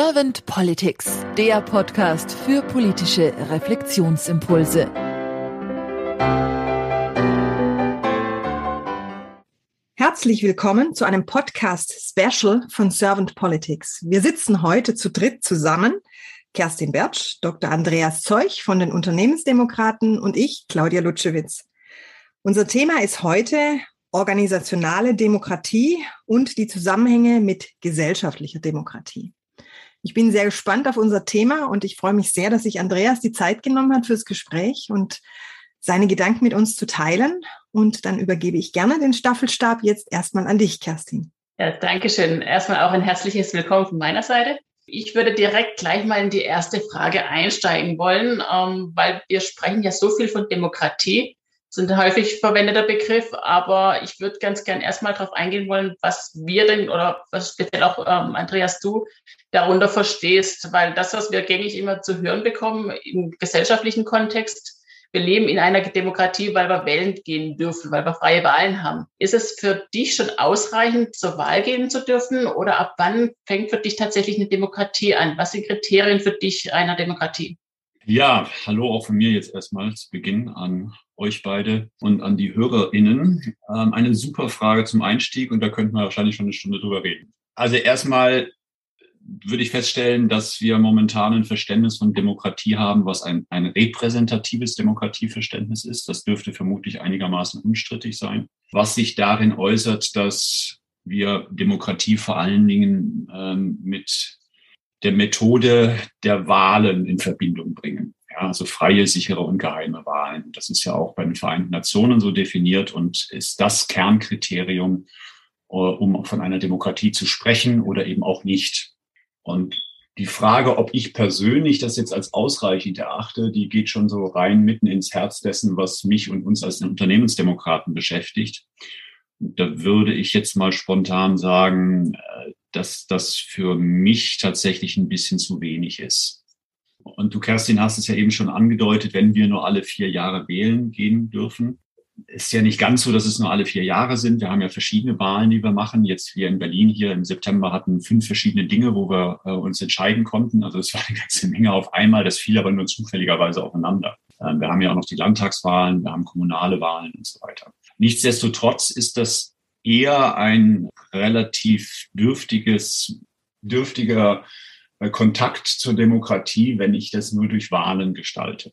Servant Politics, der Podcast für politische Reflexionsimpulse. Herzlich willkommen zu einem Podcast-Special von Servant Politics. Wir sitzen heute zu dritt zusammen. Kerstin Bertsch, Dr. Andreas Zeuch von den Unternehmensdemokraten und ich, Claudia Lutschewitz. Unser Thema ist heute organisationale Demokratie und die Zusammenhänge mit gesellschaftlicher Demokratie. Ich bin sehr gespannt auf unser Thema und ich freue mich sehr, dass sich Andreas die Zeit genommen hat fürs Gespräch und seine Gedanken mit uns zu teilen. Und dann übergebe ich gerne den Staffelstab jetzt erstmal an dich, Kerstin. Ja, danke schön. Erstmal auch ein herzliches Willkommen von meiner Seite. Ich würde direkt gleich mal in die erste Frage einsteigen wollen, ähm, weil wir sprechen ja so viel von Demokratie sind ein häufig verwendeter Begriff, aber ich würde ganz gern erstmal darauf eingehen wollen, was wir denn oder was speziell auch ähm, Andreas du darunter verstehst, weil das, was wir gängig immer zu hören bekommen im gesellschaftlichen Kontext, wir leben in einer Demokratie, weil wir wählen gehen dürfen, weil wir freie Wahlen haben. Ist es für dich schon ausreichend, zur Wahl gehen zu dürfen oder ab wann fängt für dich tatsächlich eine Demokratie an? Was sind Kriterien für dich einer Demokratie? Ja, hallo auch von mir jetzt erstmal zu Beginn an euch beide und an die HörerInnen. Ähm, eine super Frage zum Einstieg und da könnten wir wahrscheinlich schon eine Stunde drüber reden. Also erstmal würde ich feststellen, dass wir momentan ein Verständnis von Demokratie haben, was ein, ein repräsentatives Demokratieverständnis ist. Das dürfte vermutlich einigermaßen unstrittig sein. Was sich darin äußert, dass wir Demokratie vor allen Dingen ähm, mit der Methode der Wahlen in Verbindung bringen. Also freie, sichere und geheime Wahlen. Das ist ja auch bei den Vereinten Nationen so definiert und ist das Kernkriterium, äh, um von einer Demokratie zu sprechen oder eben auch nicht. Und die Frage, ob ich persönlich das jetzt als ausreichend erachte, die geht schon so rein mitten ins Herz dessen, was mich und uns als Unternehmensdemokraten beschäftigt. Da würde ich jetzt mal spontan sagen, äh, dass das für mich tatsächlich ein bisschen zu wenig ist. Und du, Kerstin, hast es ja eben schon angedeutet, wenn wir nur alle vier Jahre wählen gehen dürfen. Ist ja nicht ganz so, dass es nur alle vier Jahre sind. Wir haben ja verschiedene Wahlen, die wir machen. Jetzt wir in Berlin hier im September hatten fünf verschiedene Dinge, wo wir äh, uns entscheiden konnten. Also es war eine ganze Menge auf einmal. Das fiel aber nur zufälligerweise aufeinander. Ähm, wir haben ja auch noch die Landtagswahlen, wir haben kommunale Wahlen und so weiter. Nichtsdestotrotz ist das eher ein relativ dürftiges, dürftiger Kontakt zur Demokratie, wenn ich das nur durch Wahlen gestalte.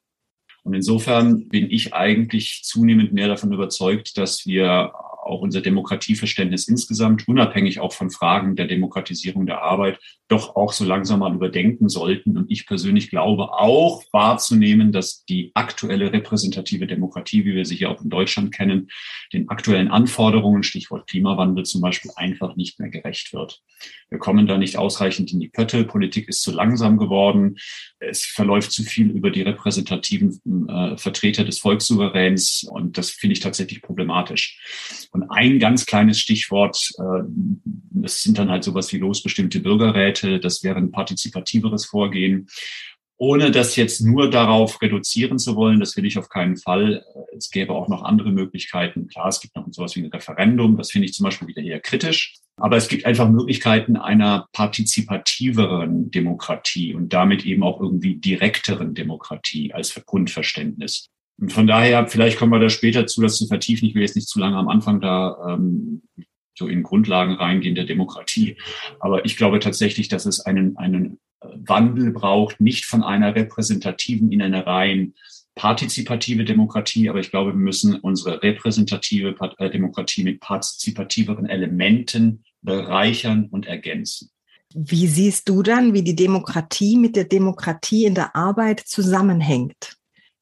Und insofern bin ich eigentlich zunehmend mehr davon überzeugt, dass wir auch unser Demokratieverständnis insgesamt, unabhängig auch von Fragen der Demokratisierung der Arbeit, doch auch so langsam mal überdenken sollten. Und ich persönlich glaube auch wahrzunehmen, dass die aktuelle repräsentative Demokratie, wie wir sie hier auch in Deutschland kennen, den aktuellen Anforderungen, Stichwort Klimawandel zum Beispiel, einfach nicht mehr gerecht wird. Wir kommen da nicht ausreichend in die Pötte. Politik ist zu langsam geworden. Es verläuft zu viel über die repräsentativen äh, Vertreter des Volkssouveräns. Und das finde ich tatsächlich problematisch. Und ein ganz kleines Stichwort, äh, das sind dann halt sowas wie losbestimmte Bürgerräte. Das wäre ein partizipativeres Vorgehen ohne das jetzt nur darauf reduzieren zu wollen, das will ich auf keinen Fall. Es gäbe auch noch andere Möglichkeiten. Klar, es gibt noch sowas wie ein Referendum. Das finde ich zum Beispiel wieder eher kritisch. Aber es gibt einfach Möglichkeiten einer partizipativeren Demokratie und damit eben auch irgendwie direkteren Demokratie als Grundverständnis. Und von daher, vielleicht kommen wir da später zu, das zu vertiefen. Ich will jetzt nicht zu lange am Anfang da ähm, so in Grundlagen reingehen der Demokratie. Aber ich glaube tatsächlich, dass es einen, einen Wandel braucht, nicht von einer repräsentativen in eine rein partizipative Demokratie, aber ich glaube, wir müssen unsere repräsentative äh, Demokratie mit partizipativeren Elementen bereichern und ergänzen. Wie siehst du dann, wie die Demokratie mit der Demokratie in der Arbeit zusammenhängt?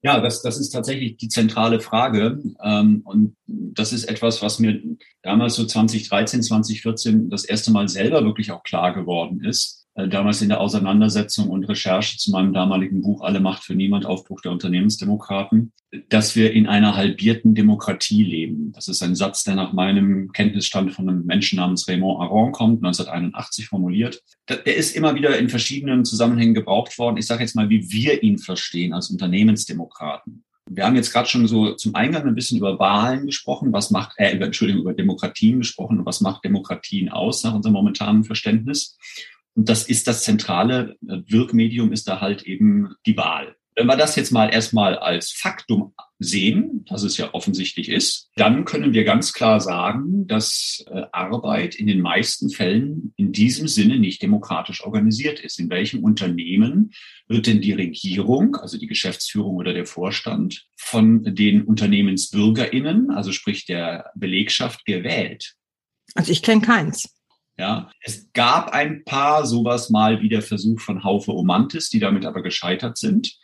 Ja, das, das ist tatsächlich die zentrale Frage. Ähm, und das ist etwas, was mir damals so 2013, 2014 das erste Mal selber wirklich auch klar geworden ist damals in der Auseinandersetzung und Recherche zu meinem damaligen Buch Alle Macht für Niemand, Aufbruch der Unternehmensdemokraten, dass wir in einer halbierten Demokratie leben. Das ist ein Satz, der nach meinem Kenntnisstand von einem Menschen namens Raymond Aron kommt, 1981 formuliert. Der ist immer wieder in verschiedenen Zusammenhängen gebraucht worden. Ich sage jetzt mal, wie wir ihn verstehen als Unternehmensdemokraten. Wir haben jetzt gerade schon so zum Eingang ein bisschen über Wahlen gesprochen, was macht, äh, Entschuldigung, über Demokratien gesprochen, was macht Demokratien aus nach unserem momentanen Verständnis. Und das ist das zentrale Wirkmedium, ist da halt eben die Wahl. Wenn wir das jetzt mal erstmal als Faktum sehen, dass es ja offensichtlich ist, dann können wir ganz klar sagen, dass äh, Arbeit in den meisten Fällen in diesem Sinne nicht demokratisch organisiert ist. In welchem Unternehmen wird denn die Regierung, also die Geschäftsführung oder der Vorstand von den Unternehmensbürgerinnen, also sprich der Belegschaft, gewählt? Also ich kenne keins. Ja, es gab ein paar sowas mal wie der Versuch von Haufe Omantis, die damit aber gescheitert sind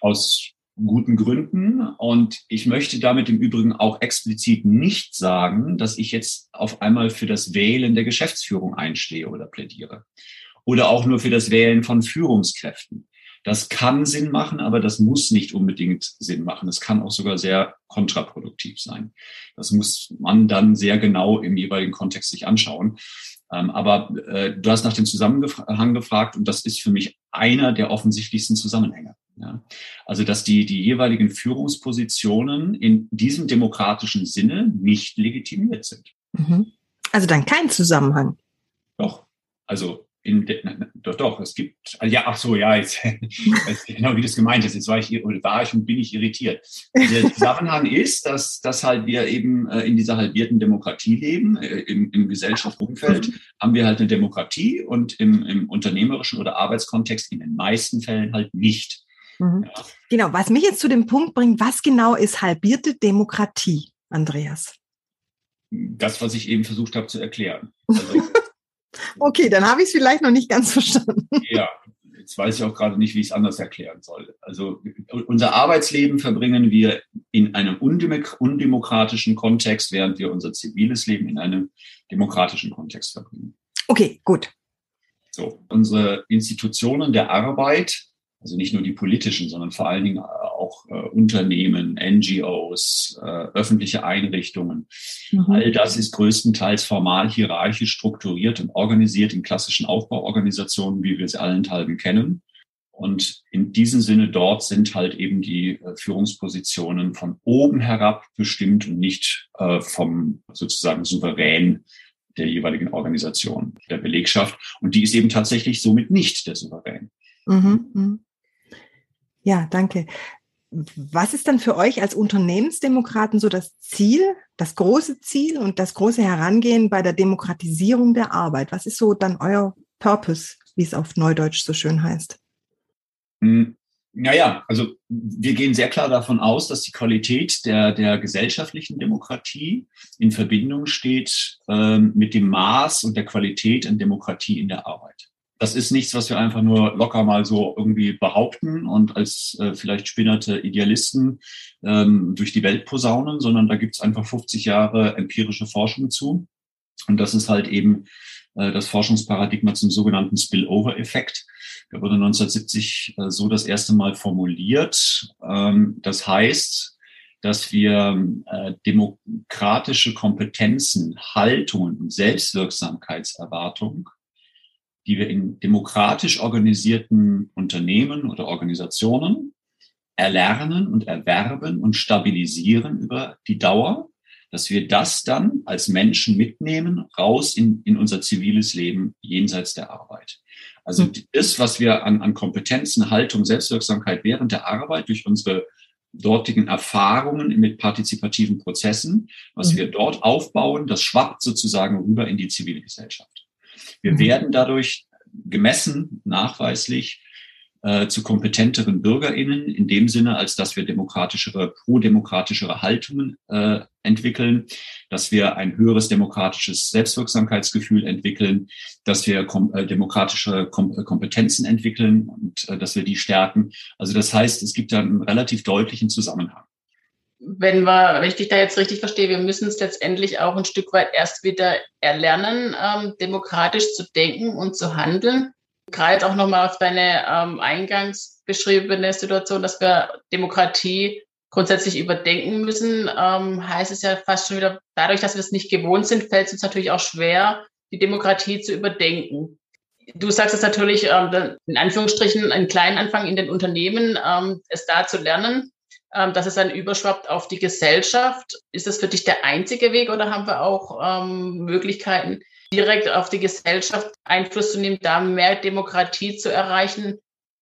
aus guten Gründen. Und ich möchte damit im Übrigen auch explizit nicht sagen, dass ich jetzt auf einmal für das Wählen der Geschäftsführung einstehe oder plädiere. Oder auch nur für das Wählen von Führungskräften. Das kann Sinn machen, aber das muss nicht unbedingt Sinn machen. Es kann auch sogar sehr kontraproduktiv sein. Das muss man dann sehr genau im jeweiligen Kontext sich anschauen. Ähm, aber äh, du hast nach dem Zusammenhang gefragt und das ist für mich einer der offensichtlichsten Zusammenhänge. Ja. Also, dass die, die jeweiligen Führungspositionen in diesem demokratischen Sinne nicht legitimiert sind. Mhm. Also dann kein Zusammenhang. Doch. Also in doch, doch, es gibt, also ja, ach so, ja, jetzt, genau wie das gemeint ist, jetzt war ich, war ich und bin ich irritiert. Der Zusammenhang ist, dass, dass halt wir eben äh, in dieser halbierten Demokratie leben, äh, im, im Gesellschaftsumfeld haben wir halt eine Demokratie und im, im unternehmerischen oder Arbeitskontext in den meisten Fällen halt nicht. Mhm. Ja. Genau, was mich jetzt zu dem Punkt bringt, was genau ist halbierte Demokratie, Andreas? Das, was ich eben versucht habe zu erklären. Also, okay, dann habe ich es vielleicht noch nicht ganz verstanden. Ja, jetzt weiß ich auch gerade nicht, wie ich es anders erklären soll. Also unser Arbeitsleben verbringen wir in einem undemokratischen Kontext, während wir unser ziviles Leben in einem demokratischen Kontext verbringen. Okay, gut. So, unsere Institutionen der Arbeit also nicht nur die politischen, sondern vor allen Dingen auch äh, Unternehmen, NGOs, äh, öffentliche Einrichtungen. Mhm. All das ist größtenteils formal hierarchisch strukturiert und organisiert in klassischen Aufbauorganisationen, wie wir sie allenthalben kennen. Und in diesem Sinne dort sind halt eben die äh, Führungspositionen von oben herab bestimmt und nicht äh, vom sozusagen Souverän der jeweiligen Organisation, der Belegschaft. Und die ist eben tatsächlich somit nicht der Souverän. Mhm. Ja, danke. Was ist dann für euch als Unternehmensdemokraten so das Ziel, das große Ziel und das große Herangehen bei der Demokratisierung der Arbeit? Was ist so dann euer Purpose, wie es auf Neudeutsch so schön heißt? Hm, naja, also wir gehen sehr klar davon aus, dass die Qualität der, der gesellschaftlichen Demokratie in Verbindung steht ähm, mit dem Maß und der Qualität an Demokratie in der Arbeit das ist nichts, was wir einfach nur locker mal so irgendwie behaupten und als äh, vielleicht spinnerte Idealisten ähm, durch die Welt posaunen, sondern da gibt es einfach 50 Jahre empirische Forschung zu. Und das ist halt eben äh, das Forschungsparadigma zum sogenannten Spillover-Effekt. Der wurde 1970 äh, so das erste Mal formuliert. Ähm, das heißt, dass wir äh, demokratische Kompetenzen, Haltungen und Selbstwirksamkeitserwartung die wir in demokratisch organisierten Unternehmen oder Organisationen erlernen und erwerben und stabilisieren über die Dauer, dass wir das dann als Menschen mitnehmen, raus in, in unser ziviles Leben jenseits der Arbeit. Also hm. das, was wir an, an Kompetenzen, Haltung, Selbstwirksamkeit während der Arbeit durch unsere dortigen Erfahrungen mit partizipativen Prozessen, was hm. wir dort aufbauen, das schwappt sozusagen rüber in die zivile Gesellschaft. Wir werden dadurch gemessen, nachweislich äh, zu kompetenteren BürgerInnen in dem Sinne, als dass wir demokratischere, pro-demokratischere Haltungen äh, entwickeln, dass wir ein höheres demokratisches Selbstwirksamkeitsgefühl entwickeln, dass wir kom äh, demokratische kom äh, Kompetenzen entwickeln und äh, dass wir die stärken. Also das heißt, es gibt da einen relativ deutlichen Zusammenhang wenn wir, wenn ich dich da jetzt richtig verstehe, wir müssen es letztendlich auch ein Stück weit erst wieder erlernen, ähm, demokratisch zu denken und zu handeln. Gerade auch nochmal auf deine ähm, eingangs beschriebene Situation, dass wir Demokratie grundsätzlich überdenken müssen, ähm, heißt es ja fast schon wieder, dadurch, dass wir es nicht gewohnt sind, fällt es uns natürlich auch schwer, die Demokratie zu überdenken. Du sagst es natürlich, ähm, in Anführungsstrichen, einen kleinen Anfang in den Unternehmen, ähm, es da zu lernen dass es dann überschwappt auf die Gesellschaft. Ist das für dich der einzige Weg oder haben wir auch ähm, Möglichkeiten, direkt auf die Gesellschaft Einfluss zu nehmen, da mehr Demokratie zu erreichen,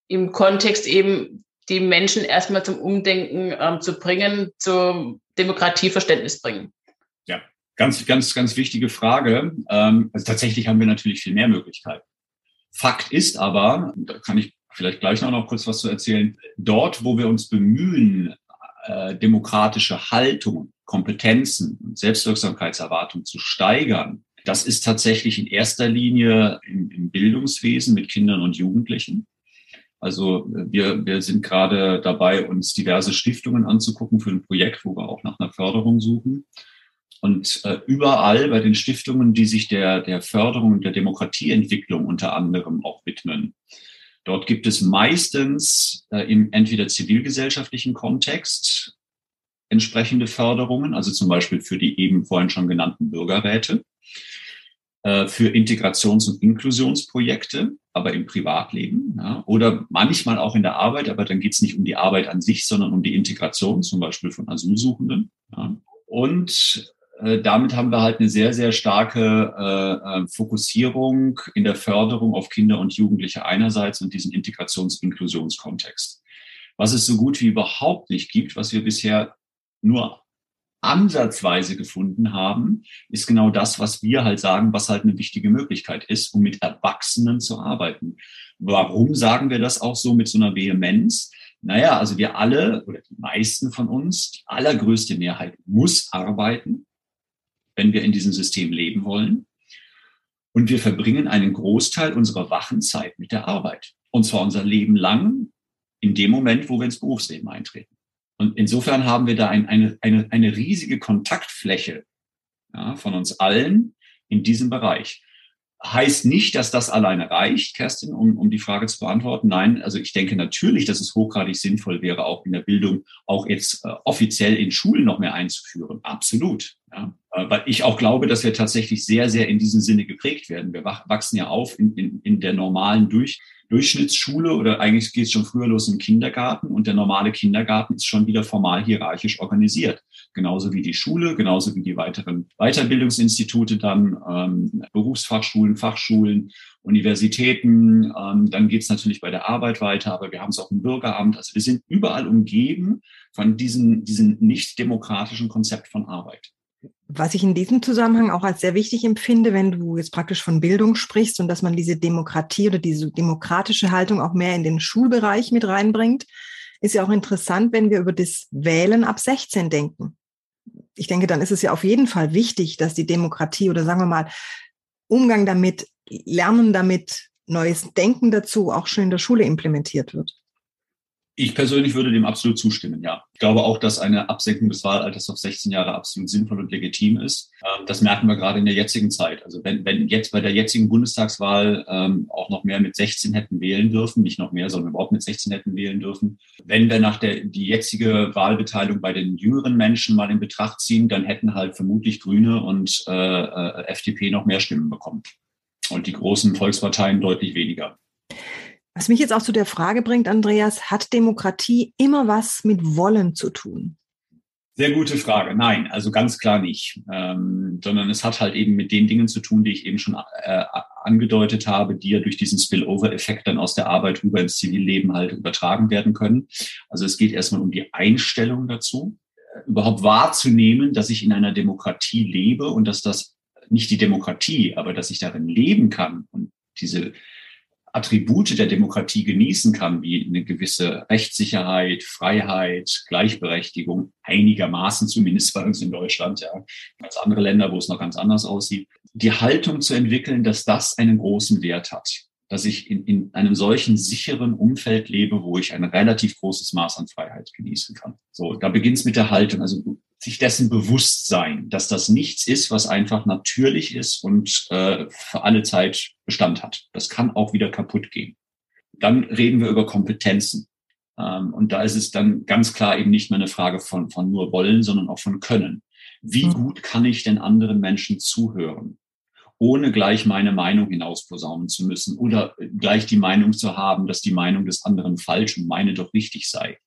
im Kontext eben die Menschen erstmal zum Umdenken ähm, zu bringen, zum Demokratieverständnis bringen? Ja, ganz, ganz, ganz wichtige Frage. Ähm, also tatsächlich haben wir natürlich viel mehr Möglichkeiten. Fakt ist aber, da kann ich vielleicht gleich noch, noch kurz was zu erzählen, dort, wo wir uns bemühen, äh, demokratische Haltung, Kompetenzen und Selbstwirksamkeitserwartung zu steigern, das ist tatsächlich in erster Linie im, im Bildungswesen mit Kindern und Jugendlichen. Also wir, wir sind gerade dabei, uns diverse Stiftungen anzugucken für ein Projekt, wo wir auch nach einer Förderung suchen. Und äh, überall bei den Stiftungen, die sich der, der Förderung der Demokratieentwicklung unter anderem auch widmen, dort gibt es meistens äh, im entweder zivilgesellschaftlichen Kontext entsprechende Förderungen, also zum Beispiel für die eben vorhin schon genannten Bürgerräte, äh, für Integrations- und Inklusionsprojekte, aber im Privatleben ja, oder manchmal auch in der Arbeit, aber dann geht es nicht um die Arbeit an sich, sondern um die Integration, zum Beispiel von Asylsuchenden. Ja. Und damit haben wir halt eine sehr, sehr starke äh, äh Fokussierung in der Förderung auf Kinder und Jugendliche einerseits und diesen Integrations- Inklusionskontext. Was es so gut wie überhaupt nicht gibt, was wir bisher nur ansatzweise gefunden haben, ist genau das, was wir halt sagen, was halt eine wichtige Möglichkeit ist, um mit Erwachsenen zu arbeiten. Warum sagen wir das auch so mit so einer Vehemenz? Naja, also wir alle oder die meisten von uns, die allergrößte Mehrheit muss arbeiten, wenn wir in diesem System leben wollen. Und wir verbringen einen Großteil unserer wachen Zeit mit der Arbeit. Und zwar unser Leben lang in dem Moment, wo wir ins Berufsleben eintreten. Und insofern haben wir da ein, eine, eine, eine riesige Kontaktfläche ja, von uns allen in diesem Bereich. Heißt nicht, dass das alleine reicht, Kerstin, um, um die Frage zu beantworten. Nein, also ich denke natürlich, dass es hochgradig sinnvoll wäre, auch in der Bildung, auch jetzt äh, offiziell in Schulen noch mehr einzuführen. Absolut. Ja. Äh, weil ich auch glaube, dass wir tatsächlich sehr, sehr in diesem Sinne geprägt werden. Wir wachsen ja auf in, in, in der normalen Durch, Durchschnittsschule oder eigentlich geht es schon früher los im Kindergarten und der normale Kindergarten ist schon wieder formal hierarchisch organisiert. Genauso wie die Schule, genauso wie die weiteren Weiterbildungsinstitute dann, ähm, Berufsfachschulen, Fachschulen, Universitäten. Ähm, dann geht es natürlich bei der Arbeit weiter, aber wir haben es auch im Bürgeramt. Also wir sind überall umgeben von diesem, diesem nicht demokratischen Konzept von Arbeit. Was ich in diesem Zusammenhang auch als sehr wichtig empfinde, wenn du jetzt praktisch von Bildung sprichst und dass man diese Demokratie oder diese demokratische Haltung auch mehr in den Schulbereich mit reinbringt, ist ja auch interessant, wenn wir über das Wählen ab 16 denken. Ich denke, dann ist es ja auf jeden Fall wichtig, dass die Demokratie oder sagen wir mal Umgang damit, Lernen damit, neues Denken dazu auch schon in der Schule implementiert wird. Ich persönlich würde dem absolut zustimmen, ja. Ich glaube auch, dass eine Absenkung des Wahlalters auf 16 Jahre absolut sinnvoll und legitim ist. Ähm, das merken wir gerade in der jetzigen Zeit. Also wenn, wenn jetzt bei der jetzigen Bundestagswahl ähm, auch noch mehr mit 16 hätten wählen dürfen, nicht noch mehr, sondern überhaupt mit 16 hätten wählen dürfen. Wenn wir nach der die jetzige Wahlbeteiligung bei den jüngeren Menschen mal in Betracht ziehen, dann hätten halt vermutlich Grüne und äh, äh FDP noch mehr Stimmen bekommen. Und die großen Volksparteien deutlich weniger. Was mich jetzt auch zu der Frage bringt, Andreas, hat Demokratie immer was mit Wollen zu tun? Sehr gute Frage. Nein, also ganz klar nicht, ähm, sondern es hat halt eben mit den Dingen zu tun, die ich eben schon äh, angedeutet habe, die ja durch diesen Spillover-Effekt dann aus der Arbeit rüber ins Zivilleben halt übertragen werden können. Also es geht erstmal um die Einstellung dazu, äh, überhaupt wahrzunehmen, dass ich in einer Demokratie lebe und dass das nicht die Demokratie, aber dass ich darin leben kann und diese Attribute der Demokratie genießen kann, wie eine gewisse Rechtssicherheit, Freiheit, Gleichberechtigung, einigermaßen zumindest bei uns in Deutschland, ja, ganz andere Länder, wo es noch ganz anders aussieht, die Haltung zu entwickeln, dass das einen großen Wert hat, dass ich in, in einem solchen sicheren Umfeld lebe, wo ich ein relativ großes Maß an Freiheit genießen kann. So, da beginnt es mit der Haltung. Also sich dessen bewusst sein, dass das nichts ist, was einfach natürlich ist und äh, für alle Zeit Bestand hat. Das kann auch wieder kaputt gehen. Dann reden wir über Kompetenzen. Ähm, und da ist es dann ganz klar eben nicht mehr eine Frage von, von nur wollen, sondern auch von können. Wie mhm. gut kann ich denn anderen Menschen zuhören? ohne gleich meine Meinung hinausposaunen zu müssen oder gleich die Meinung zu haben, dass die Meinung des anderen falsch und meine doch richtig sei.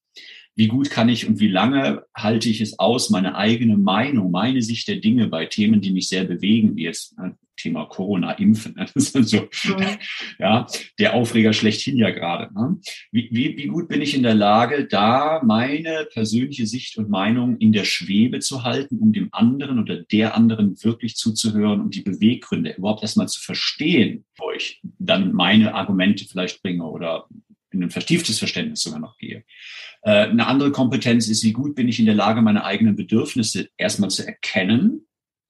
Wie gut kann ich und wie lange halte ich es aus, meine eigene Meinung, meine Sicht der Dinge bei Themen, die mich sehr bewegen, wie jetzt ne, Thema Corona-Impfen. Ne? Das ist so, mhm. ja, der Aufreger schlechthin ja gerade. Ne? Wie, wie, wie gut bin ich in der Lage, da meine persönliche Sicht und Meinung in der Schwebe zu halten, um dem anderen oder der anderen wirklich zuzuhören und die Beweggründe überhaupt erstmal zu verstehen, wo ich dann meine Argumente vielleicht bringe oder in ein vertieftes Verständnis sogar noch gehe. Äh, eine andere Kompetenz ist, wie gut bin ich in der Lage, meine eigenen Bedürfnisse erstmal zu erkennen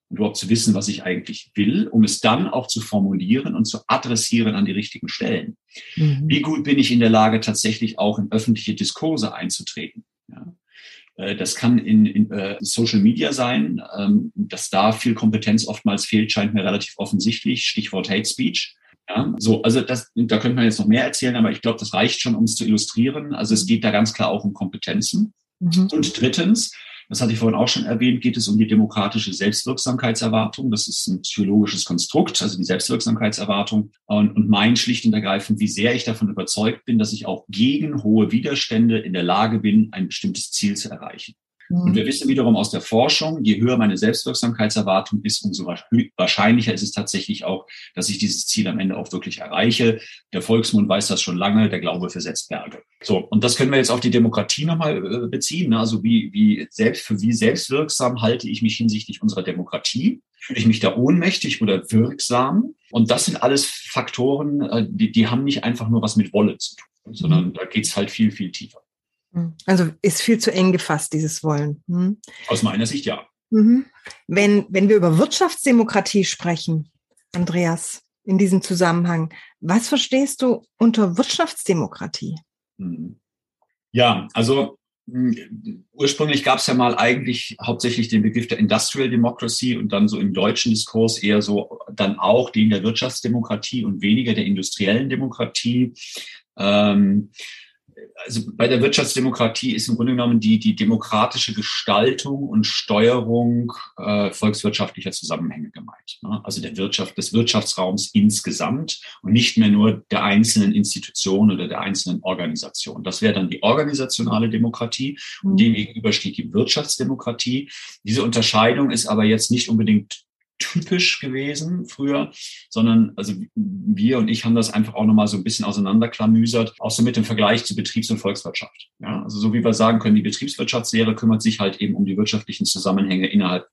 und überhaupt zu wissen, was ich eigentlich will, um es dann auch zu formulieren und zu adressieren an die richtigen Stellen. Mhm. Wie gut bin ich in der Lage, tatsächlich auch in öffentliche Diskurse einzutreten? Ja. Äh, das kann in, in äh, Social Media sein. Ähm, dass da viel Kompetenz oftmals fehlt, scheint mir relativ offensichtlich. Stichwort Hate Speech. Ja, so, also das, da könnte man jetzt noch mehr erzählen, aber ich glaube, das reicht schon, um es zu illustrieren. Also es geht da ganz klar auch um Kompetenzen. Mhm. Und drittens, das hatte ich vorhin auch schon erwähnt, geht es um die demokratische Selbstwirksamkeitserwartung. Das ist ein psychologisches Konstrukt, also die Selbstwirksamkeitserwartung. Und, und mein schlicht und ergreifend, wie sehr ich davon überzeugt bin, dass ich auch gegen hohe Widerstände in der Lage bin, ein bestimmtes Ziel zu erreichen. Und mhm. wir wissen wiederum aus der Forschung, je höher meine Selbstwirksamkeitserwartung ist, umso wahrscheinlicher ist es tatsächlich auch, dass ich dieses Ziel am Ende auch wirklich erreiche. Der Volksmund weiß das schon lange, der Glaube versetzt Berge. So, und das können wir jetzt auf die Demokratie nochmal äh, beziehen. Ne? Also wie, wie selbst, für wie selbstwirksam halte ich mich hinsichtlich unserer Demokratie? Fühle ich mich da ohnmächtig oder wirksam? Und das sind alles Faktoren, äh, die, die haben nicht einfach nur was mit Wolle zu tun, sondern da geht's halt viel, viel tiefer. Hm. Also ist viel zu eng gefasst, dieses Wollen. Hm? Aus meiner Sicht ja. Mhm. Wenn, wenn wir über Wirtschaftsdemokratie sprechen, Andreas, in diesem Zusammenhang, was verstehst du unter Wirtschaftsdemokratie? Hm. Ja, also hm, ursprünglich gab es ja mal eigentlich hauptsächlich den Begriff der Industrial Democracy und dann so im deutschen Diskurs eher so dann auch den der Wirtschaftsdemokratie und weniger der industriellen Demokratie. Ähm, also bei der Wirtschaftsdemokratie ist im Grunde genommen die, die demokratische Gestaltung und Steuerung äh, volkswirtschaftlicher Zusammenhänge gemeint. Ne? Also der Wirtschaft, des Wirtschaftsraums insgesamt und nicht mehr nur der einzelnen Institutionen oder der einzelnen Organisationen. Das wäre dann die organisationale Demokratie und mhm. dem gegenüber steht die Wirtschaftsdemokratie. Diese Unterscheidung ist aber jetzt nicht unbedingt typisch gewesen früher, sondern also wir und ich haben das einfach auch nochmal so ein bisschen auseinanderklamüsert, auch so mit dem Vergleich zu Betriebs- und Volkswirtschaft. Ja, also so wie wir sagen können, die Betriebswirtschaftslehre kümmert sich halt eben um die wirtschaftlichen Zusammenhänge innerhalb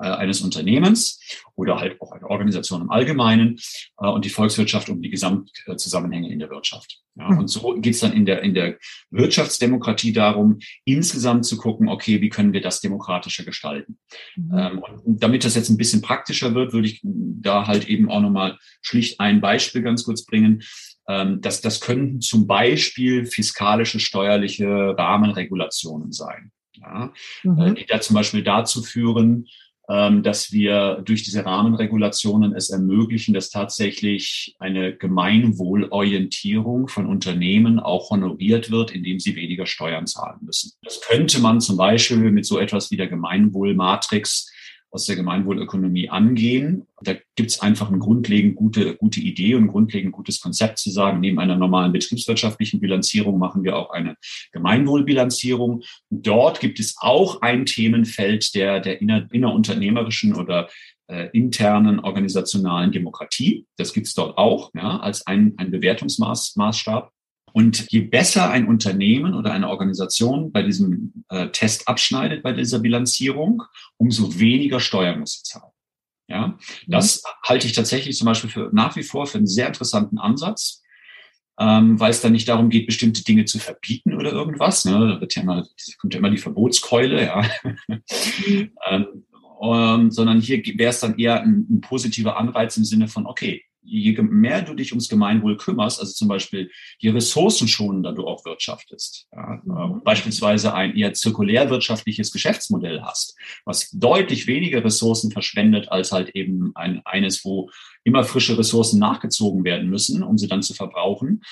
äh, eines Unternehmens oder halt auch einer Organisation im Allgemeinen äh, und die Volkswirtschaft um die Gesamtzusammenhänge in der Wirtschaft. Ja, hm. und so geht es dann in der, in der Wirtschaftsdemokratie darum, insgesamt zu gucken, okay, wie können wir das demokratischer gestalten? Mhm. Ähm, und damit das jetzt ein bisschen praktischer wird, würde ich da halt eben auch nochmal schlicht ein Beispiel ganz kurz bringen. Ähm, das, das könnten zum Beispiel fiskalische, steuerliche Rahmenregulationen sein. Ja, mhm. Äh, die da zum Beispiel dazu führen, ähm, dass wir durch diese Rahmenregulationen es ermöglichen, dass tatsächlich eine Gemeinwohlorientierung von Unternehmen auch honoriert wird, indem sie weniger Steuern zahlen müssen. Das könnte man zum Beispiel mit so etwas wie der Gemeinwohlmatrix aus der Gemeinwohlökonomie angehen. Da gibt es einfach eine grundlegend gute, gute Idee und ein grundlegend gutes Konzept zu sagen, neben einer normalen betriebswirtschaftlichen Bilanzierung machen wir auch eine Gemeinwohlbilanzierung. Dort gibt es auch ein Themenfeld der, der inner, innerunternehmerischen oder äh, internen organisationalen Demokratie. Das gibt es dort auch ja, als ein, ein Bewertungsmaßstab. Und je besser ein Unternehmen oder eine Organisation bei diesem äh, Test abschneidet, bei dieser Bilanzierung, umso weniger Steuern muss sie zahlen. Ja, mhm. das mhm. halte ich tatsächlich zum Beispiel für nach wie vor für einen sehr interessanten Ansatz, ähm, weil es dann nicht darum geht, bestimmte Dinge zu verbieten oder irgendwas. Ne? Da wird ja immer, kommt ja immer die Verbotskeule, ja. Mhm. ähm, um, sondern hier wäre es dann eher ein, ein positiver Anreiz im Sinne von, okay, je mehr du dich ums Gemeinwohl kümmerst, also zum Beispiel je ressourcenschonender du auch wirtschaftest, ja, äh, beispielsweise ein eher zirkulärwirtschaftliches Geschäftsmodell hast, was deutlich weniger Ressourcen verschwendet als halt eben ein, eines, wo immer frische Ressourcen nachgezogen werden müssen, um sie dann zu verbrauchen,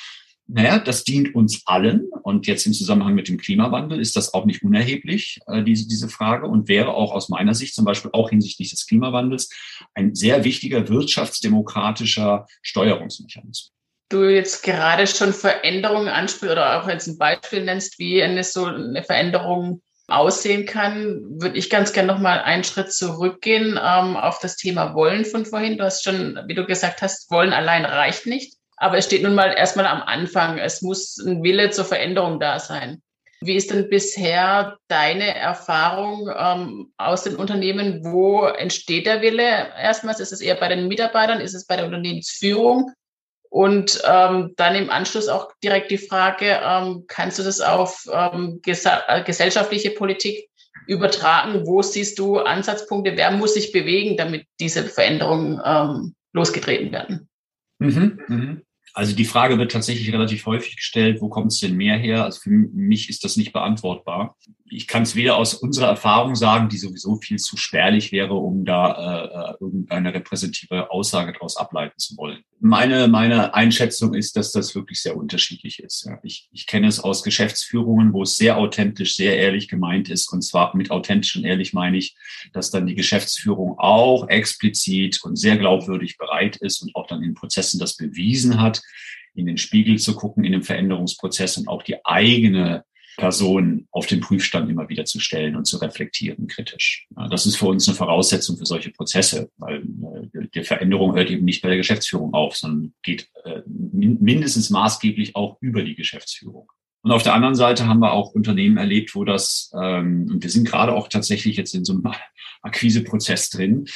naja, das dient uns allen. Und jetzt im Zusammenhang mit dem Klimawandel ist das auch nicht unerheblich, äh, diese, diese Frage, und wäre auch aus meiner Sicht zum Beispiel auch hinsichtlich des Klimawandels ein sehr wichtiger wirtschaftsdemokratischer Steuerungsmechanismus. du jetzt gerade schon Veränderungen ansprichst oder auch jetzt ein Beispiel nennst, wie eine so eine Veränderung aussehen kann, würde ich ganz gerne nochmal einen Schritt zurückgehen ähm, auf das Thema Wollen von vorhin. Du hast schon, wie du gesagt hast, Wollen allein reicht nicht. Aber es steht nun mal erstmal am Anfang. Es muss ein Wille zur Veränderung da sein. Wie ist denn bisher deine Erfahrung ähm, aus den Unternehmen? Wo entsteht der Wille erstmals? Ist es eher bei den Mitarbeitern? Ist es bei der Unternehmensführung? Und ähm, dann im Anschluss auch direkt die Frage, ähm, kannst du das auf ähm, äh, gesellschaftliche Politik übertragen? Wo siehst du Ansatzpunkte? Wer muss sich bewegen, damit diese Veränderungen ähm, losgetreten werden? Mhm, mh. Also die Frage wird tatsächlich relativ häufig gestellt, wo kommt es denn mehr her? Also für mich ist das nicht beantwortbar. Ich kann es weder aus unserer Erfahrung sagen, die sowieso viel zu spärlich wäre, um da äh, äh irgendeine repräsentative Aussage daraus ableiten zu wollen. Meine, meine Einschätzung ist, dass das wirklich sehr unterschiedlich ist. Ja. Ich, ich kenne es aus Geschäftsführungen, wo es sehr authentisch, sehr ehrlich gemeint ist. Und zwar mit authentisch und ehrlich meine ich, dass dann die Geschäftsführung auch explizit und sehr glaubwürdig bereit ist und auch dann in Prozessen das bewiesen hat, in den Spiegel zu gucken, in dem Veränderungsprozess und auch die eigene Person auf den Prüfstand immer wieder zu stellen und zu reflektieren kritisch. Das ist für uns eine Voraussetzung für solche Prozesse, weil äh, die Veränderung hört eben nicht bei der Geschäftsführung auf, sondern geht äh, mindestens maßgeblich auch über die Geschäftsführung. Und auf der anderen Seite haben wir auch Unternehmen erlebt, wo das, ähm, und wir sind gerade auch tatsächlich jetzt in so einem Akquiseprozess drin,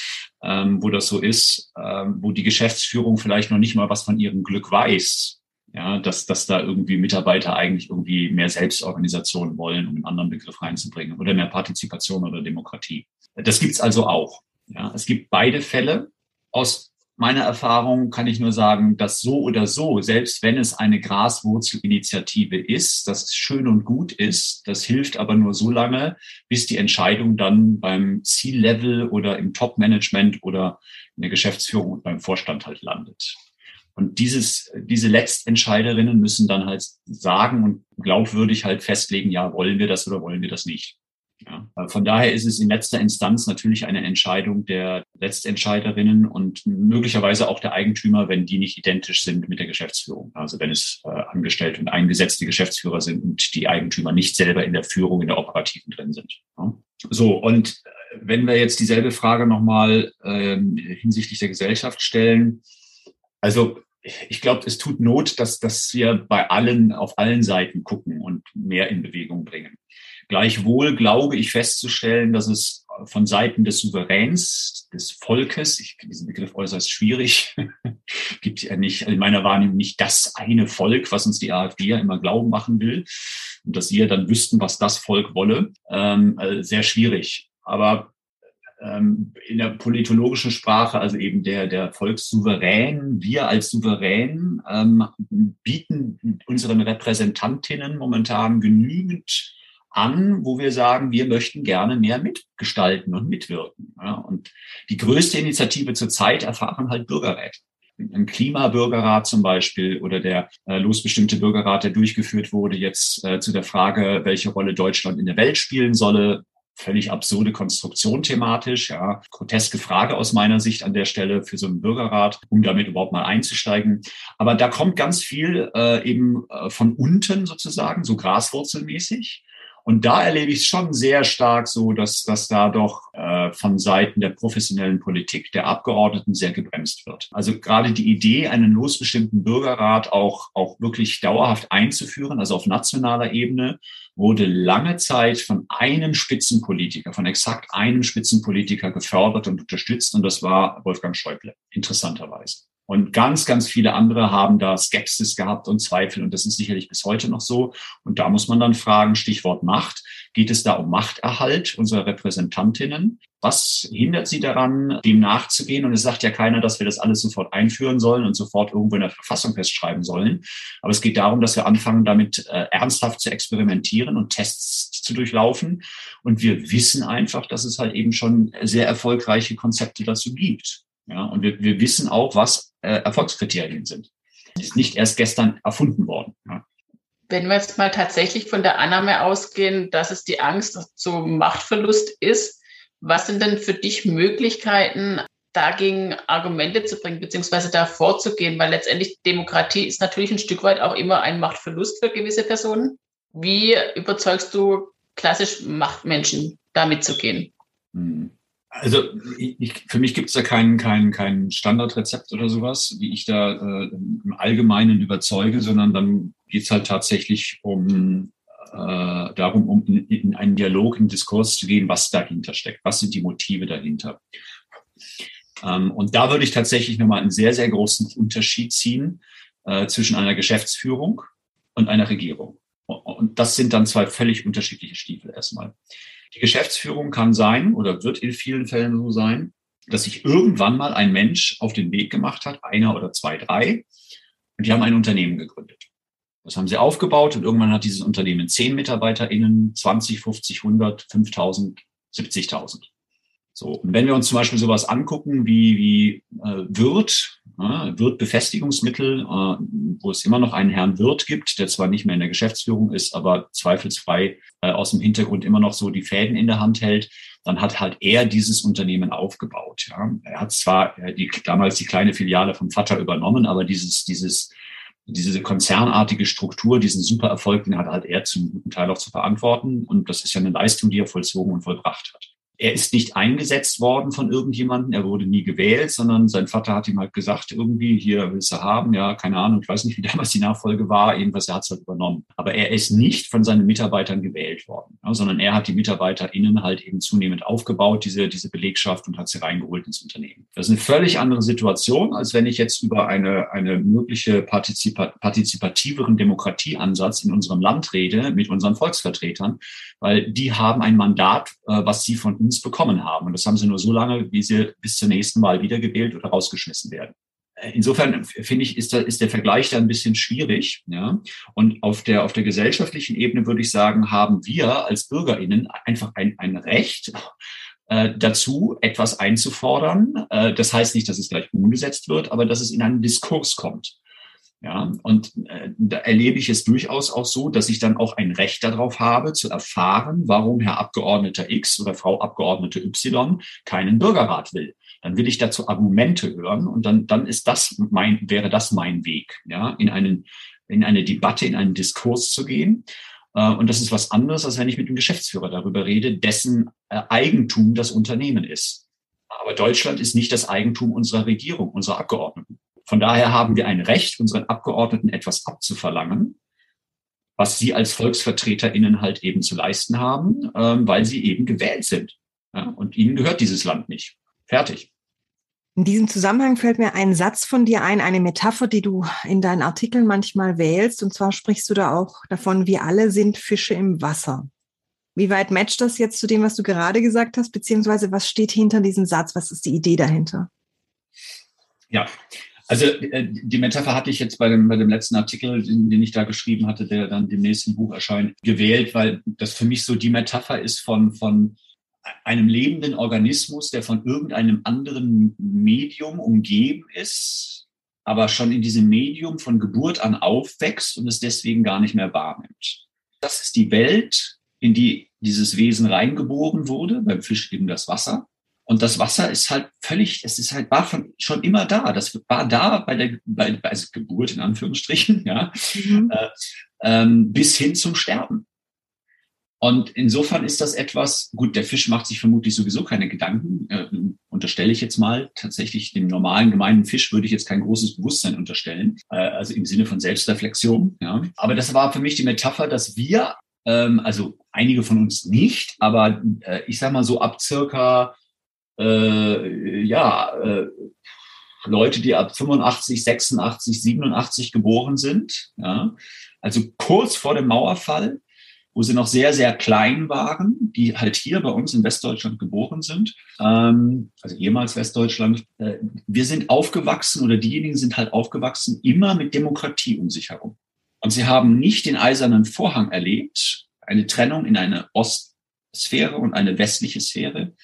ähm, wo das so ist, ähm, wo die Geschäftsführung vielleicht noch nicht mal was von ihrem Glück weiß, ja, dass, dass da irgendwie Mitarbeiter eigentlich irgendwie mehr Selbstorganisation wollen, um einen anderen Begriff reinzubringen, oder mehr Partizipation oder Demokratie. Das gibt's also auch. Ja, es gibt beide Fälle. Aus meiner Erfahrung kann ich nur sagen, dass so oder so, selbst wenn es eine Graswurzelinitiative ist, das schön und gut ist, das hilft aber nur so lange, bis die Entscheidung dann beim Ziellevel oder im Top-Management oder in der Geschäftsführung und beim Vorstand halt landet. Und dieses, diese Letztentscheiderinnen müssen dann halt sagen und glaubwürdig halt festlegen, ja, wollen wir das oder wollen wir das nicht. Ja. Von daher ist es in letzter Instanz natürlich eine Entscheidung der Letztentscheiderinnen und möglicherweise auch der Eigentümer, wenn die nicht identisch sind mit der Geschäftsführung. Also wenn es äh, angestellte und eingesetzte Geschäftsführer sind und die Eigentümer nicht selber in der Führung, in der operativen drin sind. Ja. So, und äh, wenn wir jetzt dieselbe Frage nochmal ähm, hinsichtlich der Gesellschaft stellen, also ich glaube, es tut Not, dass, dass wir bei allen, auf allen Seiten gucken und mehr in Bewegung bringen. Gleichwohl glaube ich festzustellen, dass es von Seiten des Souveräns, des Volkes, ich finde diesen Begriff äußerst schwierig, gibt ja nicht, in meiner Wahrnehmung nicht das eine Volk, was uns die AfD ja immer glauben machen will und dass wir dann wüssten, was das Volk wolle, ähm, äh, sehr schwierig. Aber ähm, in der politologischen Sprache, also eben der, der Volkssouverän, wir als Souverän ähm, bieten unseren Repräsentantinnen momentan genügend an, wo wir sagen, wir möchten gerne mehr mitgestalten und mitwirken. Ja, und die größte Initiative zurzeit erfahren halt Bürgerräte ein Klimabürgerrat zum Beispiel oder der äh, losbestimmte Bürgerrat, der durchgeführt wurde, jetzt äh, zu der Frage, welche Rolle Deutschland in der Welt spielen solle, völlig absurde Konstruktion thematisch, ja, groteske Frage aus meiner Sicht an der Stelle für so einen Bürgerrat, um damit überhaupt mal einzusteigen. Aber da kommt ganz viel äh, eben äh, von unten sozusagen, so graswurzelmäßig. Und da erlebe ich es schon sehr stark so, dass, dass da doch äh, von Seiten der professionellen Politik, der Abgeordneten sehr gebremst wird. Also gerade die Idee, einen losbestimmten Bürgerrat auch, auch wirklich dauerhaft einzuführen, also auf nationaler Ebene, wurde lange Zeit von einem Spitzenpolitiker, von exakt einem Spitzenpolitiker gefördert und unterstützt. Und das war Wolfgang Schäuble, interessanterweise. Und ganz, ganz viele andere haben da Skepsis gehabt und Zweifel. Und das ist sicherlich bis heute noch so. Und da muss man dann fragen, Stichwort Macht. Geht es da um Machterhalt unserer Repräsentantinnen? Was hindert sie daran, dem nachzugehen? Und es sagt ja keiner, dass wir das alles sofort einführen sollen und sofort irgendwo in der Verfassung festschreiben sollen. Aber es geht darum, dass wir anfangen, damit äh, ernsthaft zu experimentieren und Tests zu durchlaufen. Und wir wissen einfach, dass es halt eben schon sehr erfolgreiche Konzepte dazu gibt. Ja, und wir, wir wissen auch, was äh, Erfolgskriterien sind. Die ist nicht erst gestern erfunden worden. Ja. Wenn wir jetzt mal tatsächlich von der Annahme ausgehen, dass es die Angst zum Machtverlust ist, was sind denn für dich Möglichkeiten, dagegen Argumente zu bringen, beziehungsweise da vorzugehen, weil letztendlich Demokratie ist natürlich ein Stück weit auch immer ein Machtverlust für gewisse Personen. Wie überzeugst du klassisch Machtmenschen, da mitzugehen? Hm. Also ich, für mich gibt es da kein, kein, kein Standardrezept oder sowas, wie ich da äh, im Allgemeinen überzeuge, sondern dann geht es halt tatsächlich um äh, darum, um in, in einen Dialog, in Diskurs zu gehen, was dahinter steckt, was sind die Motive dahinter. Ähm, und da würde ich tatsächlich nochmal einen sehr, sehr großen Unterschied ziehen äh, zwischen einer Geschäftsführung und einer Regierung. Und das sind dann zwei völlig unterschiedliche Stiefel erstmal. Die Geschäftsführung kann sein oder wird in vielen Fällen so sein, dass sich irgendwann mal ein Mensch auf den Weg gemacht hat, einer oder zwei, drei, und die haben ein Unternehmen gegründet. Das haben sie aufgebaut und irgendwann hat dieses Unternehmen zehn MitarbeiterInnen, 20, 50, 100, 5000, 70.000. So, und wenn wir uns zum Beispiel sowas angucken wie, wie äh, Wirt, äh, Wirt-Befestigungsmittel, äh, wo es immer noch einen Herrn Wirt gibt, der zwar nicht mehr in der Geschäftsführung ist, aber zweifelsfrei äh, aus dem Hintergrund immer noch so die Fäden in der Hand hält, dann hat halt er dieses Unternehmen aufgebaut. Ja. Er hat zwar äh, die, damals die kleine Filiale vom Vater übernommen, aber dieses, dieses diese konzernartige Struktur, diesen super Erfolg, den hat halt er zum guten Teil auch zu verantworten. Und das ist ja eine Leistung, die er vollzogen und vollbracht hat er ist nicht eingesetzt worden von irgendjemandem, er wurde nie gewählt, sondern sein Vater hat ihm halt gesagt, irgendwie, hier willst du haben, ja, keine Ahnung, ich weiß nicht, wie damals die Nachfolge war, jedenfalls er hat es halt übernommen. Aber er ist nicht von seinen Mitarbeitern gewählt worden, ja, sondern er hat die MitarbeiterInnen halt eben zunehmend aufgebaut, diese, diese Belegschaft und hat sie reingeholt ins Unternehmen. Das ist eine völlig andere Situation, als wenn ich jetzt über eine, eine mögliche partizipa partizipativeren Demokratieansatz in unserem Land rede mit unseren Volksvertretern, weil die haben ein Mandat, äh, was sie von uns bekommen haben. Und das haben sie nur so lange, wie sie bis zur nächsten Wahl wiedergewählt oder rausgeschmissen werden. Äh, insofern finde ich, ist, da, ist der Vergleich da ein bisschen schwierig. Ja? Und auf der, auf der gesellschaftlichen Ebene würde ich sagen, haben wir als BürgerInnen einfach ein, ein Recht, äh, dazu, etwas einzufordern. Äh, das heißt nicht, dass es gleich umgesetzt wird, aber dass es in einen Diskurs kommt. Ja, und äh, da erlebe ich es durchaus auch so, dass ich dann auch ein Recht darauf habe, zu erfahren, warum Herr Abgeordneter X oder Frau Abgeordnete Y keinen Bürgerrat will. Dann will ich dazu Argumente hören und dann, dann ist das mein, wäre das mein Weg, ja, in einen, in eine Debatte, in einen Diskurs zu gehen. Äh, und das ist was anderes, als wenn ich mit dem Geschäftsführer darüber rede, dessen äh, Eigentum das Unternehmen ist. Aber Deutschland ist nicht das Eigentum unserer Regierung, unserer Abgeordneten. Von daher haben wir ein Recht, unseren Abgeordneten etwas abzuverlangen, was sie als VolksvertreterInnen halt eben zu leisten haben, ähm, weil sie eben gewählt sind. Ja? Und ihnen gehört dieses Land nicht. Fertig. In diesem Zusammenhang fällt mir ein Satz von dir ein, eine Metapher, die du in deinen Artikeln manchmal wählst. Und zwar sprichst du da auch davon, wir alle sind Fische im Wasser. Wie weit matcht das jetzt zu dem, was du gerade gesagt hast? Beziehungsweise was steht hinter diesem Satz? Was ist die Idee dahinter? Ja, also äh, die Metapher hatte ich jetzt bei dem, bei dem letzten Artikel, den, den ich da geschrieben hatte, der dann dem nächsten Buch erscheint, gewählt, weil das für mich so die Metapher ist von, von einem lebenden Organismus, der von irgendeinem anderen Medium umgeben ist, aber schon in diesem Medium von Geburt an aufwächst und es deswegen gar nicht mehr wahrnimmt. Das ist die Welt, in die dieses Wesen reingeboren wurde, beim Fisch eben das Wasser. Und das Wasser ist halt völlig, es ist halt war von, schon immer da. Das war da bei der bei, bei Geburt in Anführungsstrichen, ja, mhm. äh, ähm, bis hin zum Sterben. Und insofern ist das etwas, gut, der Fisch macht sich vermutlich sowieso keine Gedanken, äh, unterstelle ich jetzt mal. Tatsächlich dem normalen, gemeinen Fisch würde ich jetzt kein großes Bewusstsein unterstellen, äh, also im Sinne von Selbstreflexion. Ja. Aber das war für mich die Metapher, dass wir, ähm, also einige von uns nicht, aber äh, ich sag mal so ab circa äh, ja, äh, Leute, die ab 85, 86, 87 geboren sind, ja, also kurz vor dem Mauerfall, wo sie noch sehr, sehr klein waren, die halt hier bei uns in Westdeutschland geboren sind, ähm, also ehemals Westdeutschland. Äh, wir sind aufgewachsen oder diejenigen sind halt aufgewachsen immer mit Demokratie um sich herum. Und sie haben nicht den eisernen Vorhang erlebt, eine Trennung in eine Ostsphäre und eine westliche Sphäre,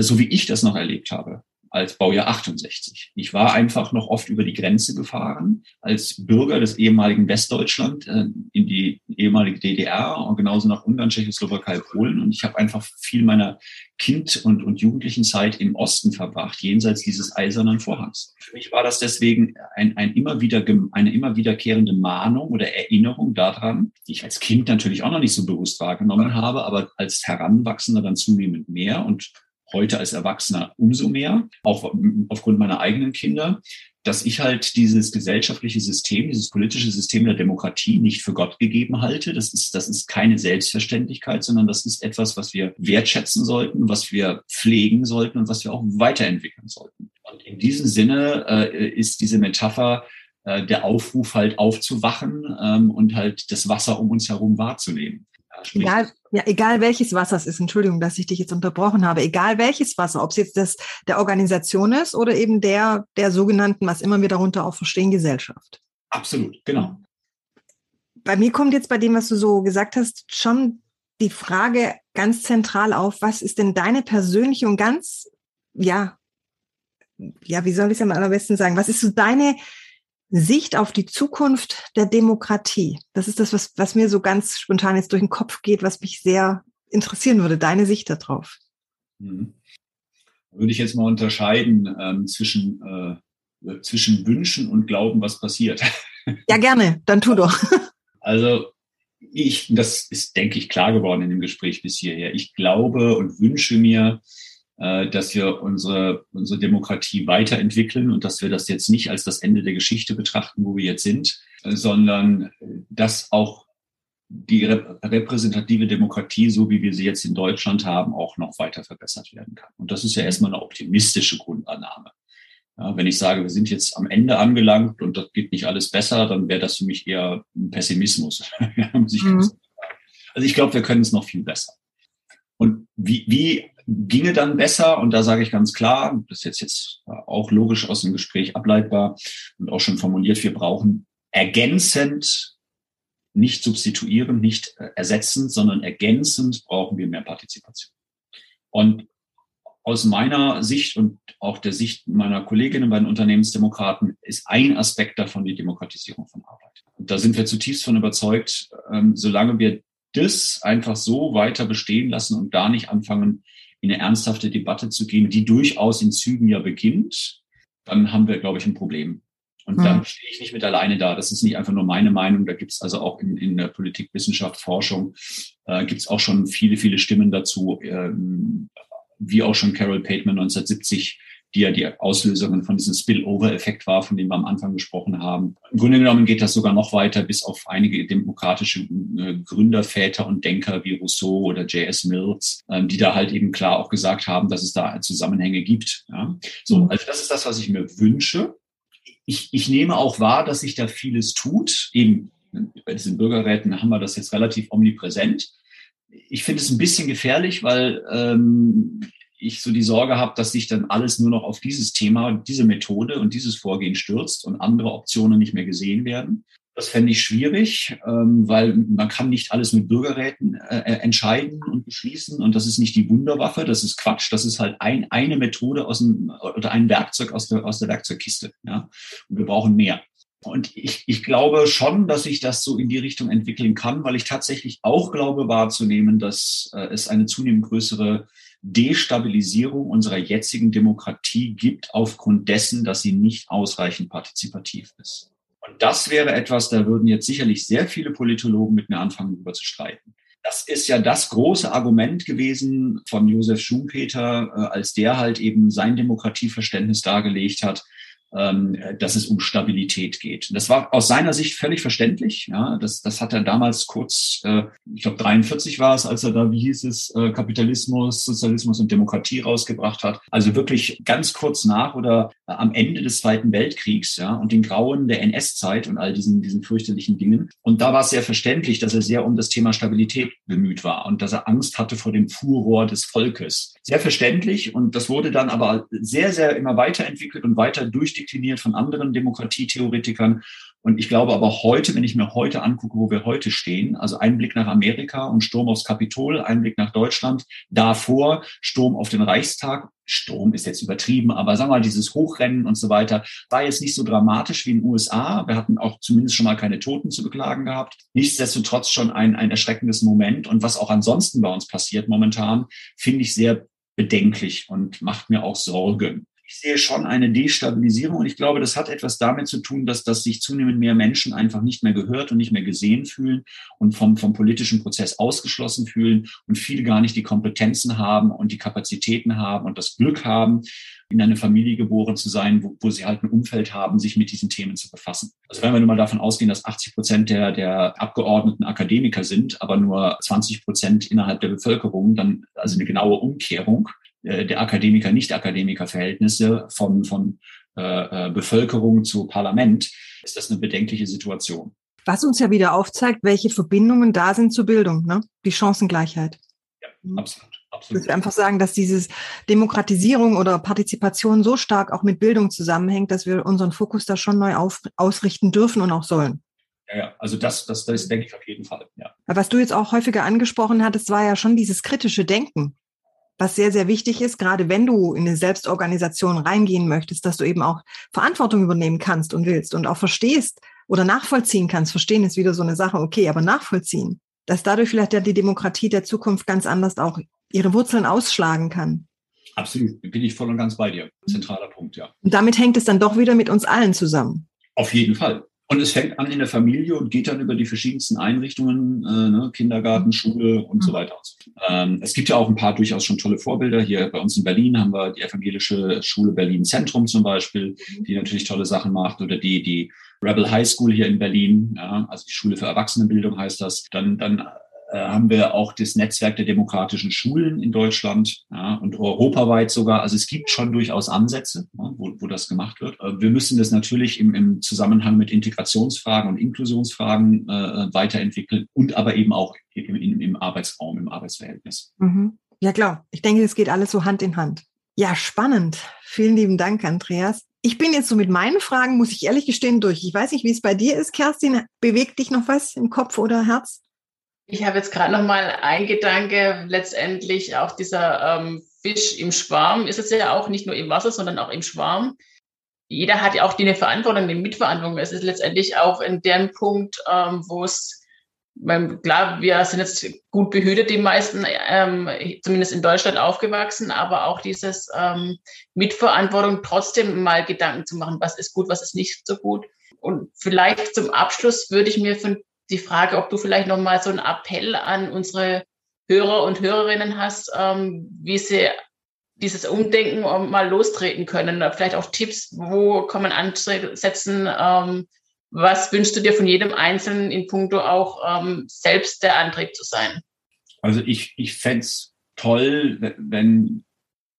so wie ich das noch erlebt habe. als Baujahr 68. Ich war einfach noch oft über die Grenze gefahren als Bürger des ehemaligen Westdeutschland äh, in die ehemalige DDR und genauso nach Ungarn, Tschechoslowakei, Polen. Und ich habe einfach viel meiner Kind- und, und Jugendlichen-Zeit im Osten verbracht, jenseits dieses eisernen Vorhangs. Für mich war das deswegen ein, ein immer wieder, eine immer wiederkehrende Mahnung oder Erinnerung daran, die ich als Kind natürlich auch noch nicht so bewusst wahrgenommen habe, aber als Heranwachsender dann zunehmend mehr und heute als Erwachsener umso mehr, auch aufgrund meiner eigenen Kinder, dass ich halt dieses gesellschaftliche System, dieses politische System der Demokratie nicht für Gott gegeben halte. Das ist, das ist keine Selbstverständlichkeit, sondern das ist etwas, was wir wertschätzen sollten, was wir pflegen sollten und was wir auch weiterentwickeln sollten. Und in diesem Sinne äh, ist diese Metapher äh, der Aufruf halt aufzuwachen ähm, und halt das Wasser um uns herum wahrzunehmen. Egal, ja, egal welches Wasser es ist, Entschuldigung, dass ich dich jetzt unterbrochen habe, egal welches Wasser, ob es jetzt das der Organisation ist oder eben der, der sogenannten, was immer wir darunter auch verstehen, Gesellschaft. Absolut, genau. Bei mir kommt jetzt bei dem, was du so gesagt hast, schon die Frage ganz zentral auf, was ist denn deine persönliche und ganz, ja, ja, wie soll ich es am allerbesten sagen? Was ist so deine Sicht auf die Zukunft der Demokratie. Das ist das, was, was mir so ganz spontan jetzt durch den Kopf geht, was mich sehr interessieren würde, deine Sicht darauf. Mhm. Würde ich jetzt mal unterscheiden ähm, zwischen, äh, zwischen Wünschen und Glauben, was passiert. Ja, gerne, dann tu doch. Also ich, das ist, denke ich, klar geworden in dem Gespräch bis hierher. Ich glaube und wünsche mir, dass wir unsere, unsere Demokratie weiterentwickeln und dass wir das jetzt nicht als das Ende der Geschichte betrachten, wo wir jetzt sind, äh, sondern dass auch die repräsentative Demokratie, so wie wir sie jetzt in Deutschland haben, auch noch weiter verbessert werden kann. Und das ist ja erstmal eine optimistische Grundannahme. Ja, wenn ich sage, wir sind jetzt am Ende angelangt und das geht nicht alles besser, dann wäre das für mich eher ein Pessimismus. mhm. Also ich glaube, wir können es noch viel besser. Und wie, wie ginge dann besser? Und da sage ich ganz klar, das ist jetzt, jetzt auch logisch aus dem Gespräch ableitbar und auch schon formuliert, wir brauchen ergänzend, nicht substituierend, nicht ersetzend, sondern ergänzend brauchen wir mehr Partizipation. Und aus meiner Sicht und auch der Sicht meiner Kolleginnen bei den Unternehmensdemokraten ist ein Aspekt davon die Demokratisierung von Arbeit. Und da sind wir zutiefst von überzeugt, ähm, solange wir das einfach so weiter bestehen lassen und da nicht anfangen, in eine ernsthafte Debatte zu gehen, die durchaus in Zügen ja beginnt, dann haben wir, glaube ich, ein Problem. Und mhm. dann stehe ich nicht mit alleine da. Das ist nicht einfach nur meine Meinung. Da gibt es also auch in, in der Politik, Wissenschaft, Forschung, äh, gibt es auch schon viele, viele Stimmen dazu, ähm, wie auch schon Carol Pateman 1970 die ja die Auslöserin von diesem Spillover-Effekt war, von dem wir am Anfang gesprochen haben. Im Grunde genommen geht das sogar noch weiter bis auf einige demokratische äh, Gründerväter und Denker wie Rousseau oder J.S. Mills, ähm, die da halt eben klar auch gesagt haben, dass es da Zusammenhänge gibt. Ja? So, mhm. also das ist das, was ich mir wünsche. Ich, ich nehme auch wahr, dass sich da vieles tut. Eben bei diesen Bürgerräten haben wir das jetzt relativ omnipräsent. Ich finde es ein bisschen gefährlich, weil ähm, ich so die Sorge habe, dass sich dann alles nur noch auf dieses Thema, diese Methode und dieses Vorgehen stürzt und andere Optionen nicht mehr gesehen werden. Das fände ich schwierig, ähm, weil man kann nicht alles mit Bürgerräten äh, äh, entscheiden und beschließen. Und das ist nicht die Wunderwaffe, das ist Quatsch. Das ist halt ein, eine Methode aus dem, oder ein Werkzeug aus der, aus der Werkzeugkiste. Ja? Und wir brauchen mehr. Und ich, ich glaube schon, dass sich das so in die Richtung entwickeln kann, weil ich tatsächlich auch glaube wahrzunehmen, dass äh, es eine zunehmend größere Destabilisierung unserer jetzigen Demokratie gibt aufgrund dessen, dass sie nicht ausreichend partizipativ ist. Und das wäre etwas, da würden jetzt sicherlich sehr viele Politologen mit mir anfangen, darüber zu streiten. Das ist ja das große Argument gewesen von Josef Schumpeter, äh, als der halt eben sein Demokratieverständnis dargelegt hat, dass es um Stabilität geht. Das war aus seiner Sicht völlig verständlich. Ja, das, das hat er damals kurz, äh, ich glaube 43 war es, als er da, wie hieß es, äh, Kapitalismus, Sozialismus und Demokratie rausgebracht hat. Also wirklich ganz kurz nach oder äh, am Ende des Zweiten Weltkriegs, ja, und den Grauen der NS-Zeit und all diesen, diesen fürchterlichen Dingen. Und da war es sehr verständlich, dass er sehr um das Thema Stabilität bemüht war und dass er Angst hatte vor dem Furor des Volkes. Sehr verständlich und das wurde dann aber sehr, sehr immer weiterentwickelt und weiter durch die durchdekliniert von anderen Demokratietheoretikern. Und ich glaube aber heute, wenn ich mir heute angucke, wo wir heute stehen, also ein Blick nach Amerika und Sturm aufs Kapitol, ein Blick nach Deutschland, davor Sturm auf den Reichstag, Sturm ist jetzt übertrieben, aber sagen wir mal, dieses Hochrennen und so weiter, war jetzt nicht so dramatisch wie in den USA. Wir hatten auch zumindest schon mal keine Toten zu beklagen gehabt. Nichtsdestotrotz schon ein, ein erschreckendes Moment. Und was auch ansonsten bei uns passiert momentan, finde ich sehr bedenklich und macht mir auch Sorge ich sehe schon eine Destabilisierung und ich glaube, das hat etwas damit zu tun, dass, dass sich zunehmend mehr Menschen einfach nicht mehr gehört und nicht mehr gesehen fühlen und vom, vom politischen Prozess ausgeschlossen fühlen und viele gar nicht die Kompetenzen haben und die Kapazitäten haben und das Glück haben, in eine Familie geboren zu sein, wo, wo sie halt ein Umfeld haben, sich mit diesen Themen zu befassen. Also wenn wir nur mal davon ausgehen, dass 80 Prozent der, der Abgeordneten Akademiker sind, aber nur 20 Prozent innerhalb der Bevölkerung, dann also eine genaue Umkehrung äh, der Akademiker-Nicht-Akademiker-Verhältnisse von, von äh, äh, Bevölkerung zu Parlament, ist das eine bedenkliche Situation. Was uns ja wieder aufzeigt, welche Verbindungen da sind zur Bildung, ne? die Chancengleichheit. Ja, absolut. Absolut. Ich würde einfach sagen, dass dieses Demokratisierung oder Partizipation so stark auch mit Bildung zusammenhängt, dass wir unseren Fokus da schon neu auf, ausrichten dürfen und auch sollen. Ja, ja, also das, das, das denke ich auf jeden Fall. Ja. Was du jetzt auch häufiger angesprochen hattest, war ja schon dieses kritische Denken was sehr, sehr wichtig ist, gerade wenn du in eine Selbstorganisation reingehen möchtest, dass du eben auch Verantwortung übernehmen kannst und willst und auch verstehst oder nachvollziehen kannst. Verstehen ist wieder so eine Sache, okay, aber nachvollziehen, dass dadurch vielleicht ja die Demokratie der Zukunft ganz anders auch ihre Wurzeln ausschlagen kann. Absolut, bin ich voll und ganz bei dir. Zentraler Punkt, ja. Und damit hängt es dann doch wieder mit uns allen zusammen. Auf jeden Fall. Und es fängt an in der Familie und geht dann über die verschiedensten Einrichtungen, äh, ne, Kindergarten, mhm. Schule und mhm. so weiter. Ähm, es gibt ja auch ein paar durchaus schon tolle Vorbilder. Hier bei uns in Berlin haben wir die evangelische Schule Berlin Zentrum zum Beispiel, mhm. die natürlich tolle Sachen macht. Oder die, die Rebel High School hier in Berlin, ja, also die Schule für Erwachsenenbildung heißt das. Dann, dann haben wir auch das Netzwerk der demokratischen Schulen in Deutschland ja, und europaweit sogar. Also es gibt schon durchaus Ansätze, wo, wo das gemacht wird. Äh, wir müssen das natürlich im, im Zusammenhang mit Integrationsfragen und Inklusionsfragen äh, weiterentwickeln und aber eben auch im, im, im Arbeitsraum, im Arbeitsverhältnis. Mhm. Ja klar, ich denke, es geht alles so Hand in Hand. Ja, spannend. Vielen lieben Dank, Andreas. Ich bin jetzt so mit meinen Fragen, muss ich ehrlich gestehen, durch. Ich weiß nicht, wie es bei dir ist, Kerstin. Bewegt dich noch was im Kopf oder Herz? Ich habe jetzt gerade noch mal ein Gedanke, letztendlich auch dieser ähm, Fisch im Schwarm ist es ja auch nicht nur im Wasser, sondern auch im Schwarm. Jeder hat ja auch die eine Verantwortung, eine Mitverantwortung. Es ist letztendlich auch in dem Punkt, ähm, wo es, klar, wir sind jetzt gut behütet, die meisten, ähm, zumindest in Deutschland aufgewachsen, aber auch dieses ähm, Mitverantwortung trotzdem mal Gedanken zu machen, was ist gut, was ist nicht so gut. Und vielleicht zum Abschluss würde ich mir von die Frage, ob du vielleicht noch mal so einen Appell an unsere Hörer und Hörerinnen hast, ähm, wie sie dieses Umdenken mal lostreten können. Vielleicht auch Tipps, wo kann man ansetzen? Ähm, was wünschst du dir von jedem Einzelnen in puncto auch ähm, selbst der Antrieb zu sein? Also ich, ich fände es toll, wenn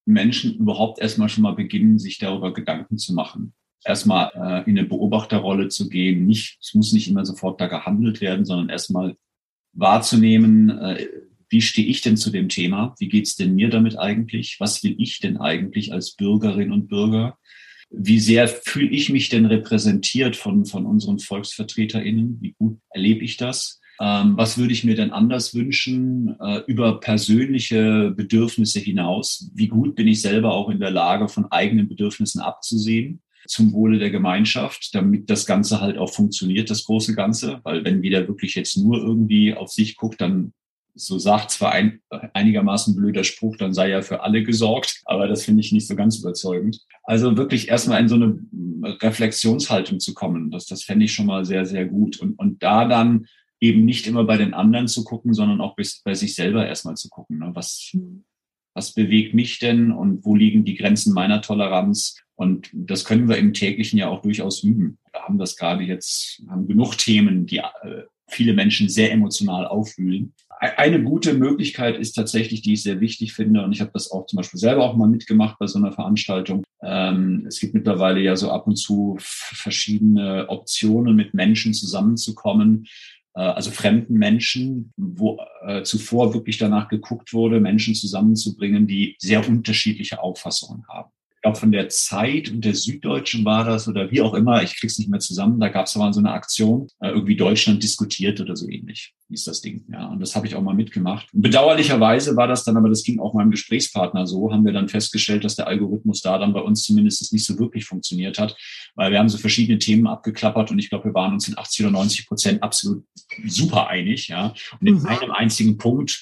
Menschen überhaupt erstmal schon mal beginnen, sich darüber Gedanken zu machen erstmal äh, in eine Beobachterrolle zu gehen. Nicht, es muss nicht immer sofort da gehandelt werden, sondern erstmal wahrzunehmen, äh, wie stehe ich denn zu dem Thema? Wie geht's denn mir damit eigentlich? Was will ich denn eigentlich als Bürgerin und Bürger? Wie sehr fühle ich mich denn repräsentiert von, von unseren VolksvertreterInnen? Wie gut erlebe ich das? Ähm, was würde ich mir denn anders wünschen äh, über persönliche Bedürfnisse hinaus? Wie gut bin ich selber auch in der Lage, von eigenen Bedürfnissen abzusehen? Zum Wohle der Gemeinschaft, damit das Ganze halt auch funktioniert, das große Ganze. Weil wenn jeder wirklich jetzt nur irgendwie auf sich guckt, dann so sagt zwar ein einigermaßen blöder Spruch, dann sei ja für alle gesorgt, aber das finde ich nicht so ganz überzeugend. Also wirklich erstmal in so eine Reflexionshaltung zu kommen, das, das fände ich schon mal sehr, sehr gut. Und, und da dann eben nicht immer bei den anderen zu gucken, sondern auch bei, bei sich selber erstmal zu gucken. Ne? Was, was bewegt mich denn und wo liegen die Grenzen meiner Toleranz? Und das können wir im täglichen ja auch durchaus üben. Wir haben das gerade jetzt, haben genug Themen, die äh, viele Menschen sehr emotional aufwühlen. Eine gute Möglichkeit ist tatsächlich, die ich sehr wichtig finde, und ich habe das auch zum Beispiel selber auch mal mitgemacht bei so einer Veranstaltung. Ähm, es gibt mittlerweile ja so ab und zu verschiedene Optionen, mit Menschen zusammenzukommen, äh, also fremden Menschen, wo äh, zuvor wirklich danach geguckt wurde, Menschen zusammenzubringen, die sehr unterschiedliche Auffassungen haben. Glaube, von der Zeit und der Süddeutschen war das oder wie auch immer, ich krieg's nicht mehr zusammen, da gab es aber so eine Aktion, äh, irgendwie Deutschland diskutiert oder so ähnlich, hieß das Ding. Ja, und das habe ich auch mal mitgemacht. Und bedauerlicherweise war das dann, aber das ging auch meinem Gesprächspartner so, haben wir dann festgestellt, dass der Algorithmus da dann bei uns zumindest nicht so wirklich funktioniert hat, weil wir haben so verschiedene Themen abgeklappert und ich glaube, wir waren uns in 80 oder 90 Prozent absolut super einig, ja. Und in mhm. einem einzigen Punkt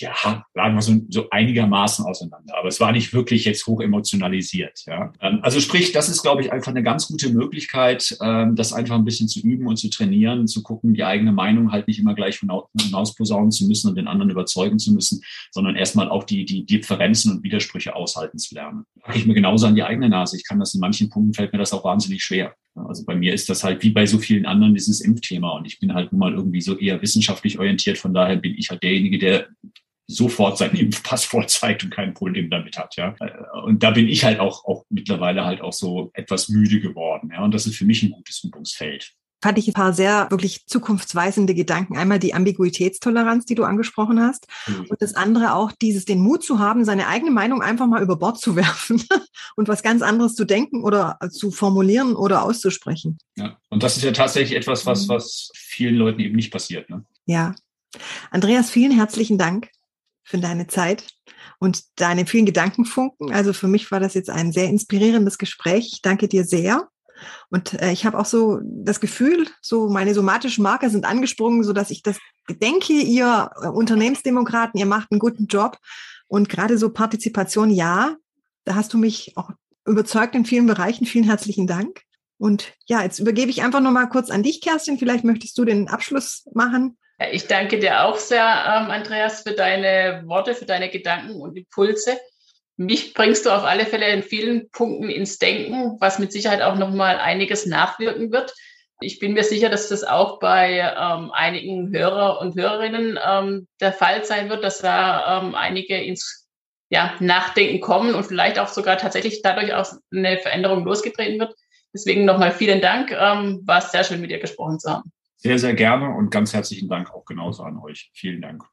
ja, lagen wir so, so einigermaßen auseinander. Aber es war nicht wirklich jetzt hoch emotionalisiert. Ja. Ähm, also sprich, das ist, glaube ich, einfach eine ganz gute Möglichkeit, ähm, das einfach ein bisschen zu üben und zu trainieren, zu gucken, die eigene Meinung halt nicht immer gleich hinaus posaunen zu müssen und den anderen überzeugen zu müssen, sondern erstmal auch die, die Differenzen und Widersprüche aushalten zu lernen. Mache ich mir genauso an die eigene Nase. Ich kann das in manchen Punkten fällt mir das auch wahnsinnig schwer. Also bei mir ist das halt wie bei so vielen anderen dieses Impfthema und ich bin halt nun mal irgendwie so eher wissenschaftlich orientiert. Von daher bin ich halt derjenige, der sofort seinen Impfpass vorzeigt und kein Problem damit hat, ja. Und da bin ich halt auch, auch mittlerweile halt auch so etwas müde geworden, ja. Und das ist für mich ein gutes Übungsfeld. Fand ich ein paar sehr wirklich zukunftsweisende Gedanken. Einmal die Ambiguitätstoleranz, die du angesprochen hast. Mhm. Und das andere auch dieses, den Mut zu haben, seine eigene Meinung einfach mal über Bord zu werfen und was ganz anderes zu denken oder zu formulieren oder auszusprechen. Ja. Und das ist ja tatsächlich etwas, was, mhm. was vielen Leuten eben nicht passiert, ne? Ja. Andreas, vielen herzlichen Dank für deine Zeit und deine vielen Gedankenfunken. Also für mich war das jetzt ein sehr inspirierendes Gespräch. Ich danke dir sehr. Und äh, ich habe auch so das Gefühl, so meine somatischen Marker sind angesprungen, so dass ich das denke, ihr äh, Unternehmensdemokraten, ihr macht einen guten Job. Und gerade so Partizipation, ja, da hast du mich auch überzeugt in vielen Bereichen. Vielen herzlichen Dank. Und ja, jetzt übergebe ich einfach nochmal kurz an dich, Kerstin. Vielleicht möchtest du den Abschluss machen. Ich danke dir auch sehr, ähm, Andreas, für deine Worte, für deine Gedanken und Impulse. Mich bringst du auf alle Fälle in vielen Punkten ins Denken, was mit Sicherheit auch nochmal einiges nachwirken wird. Ich bin mir sicher, dass das auch bei ähm, einigen Hörer und Hörerinnen ähm, der Fall sein wird, dass da ähm, einige ins ja, Nachdenken kommen und vielleicht auch sogar tatsächlich dadurch auch eine Veränderung losgetreten wird. Deswegen nochmal vielen Dank. Ähm, war sehr schön, mit dir gesprochen zu haben. Sehr, sehr gerne und ganz herzlichen Dank auch genauso an euch. Vielen Dank.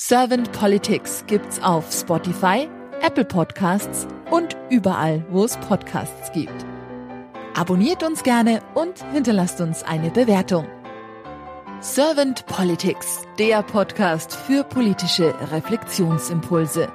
Servant Politics gibt's auf Spotify, Apple Podcasts und überall, wo es Podcasts gibt. Abonniert uns gerne und hinterlasst uns eine Bewertung. Servant Politics, der Podcast für politische Reflexionsimpulse.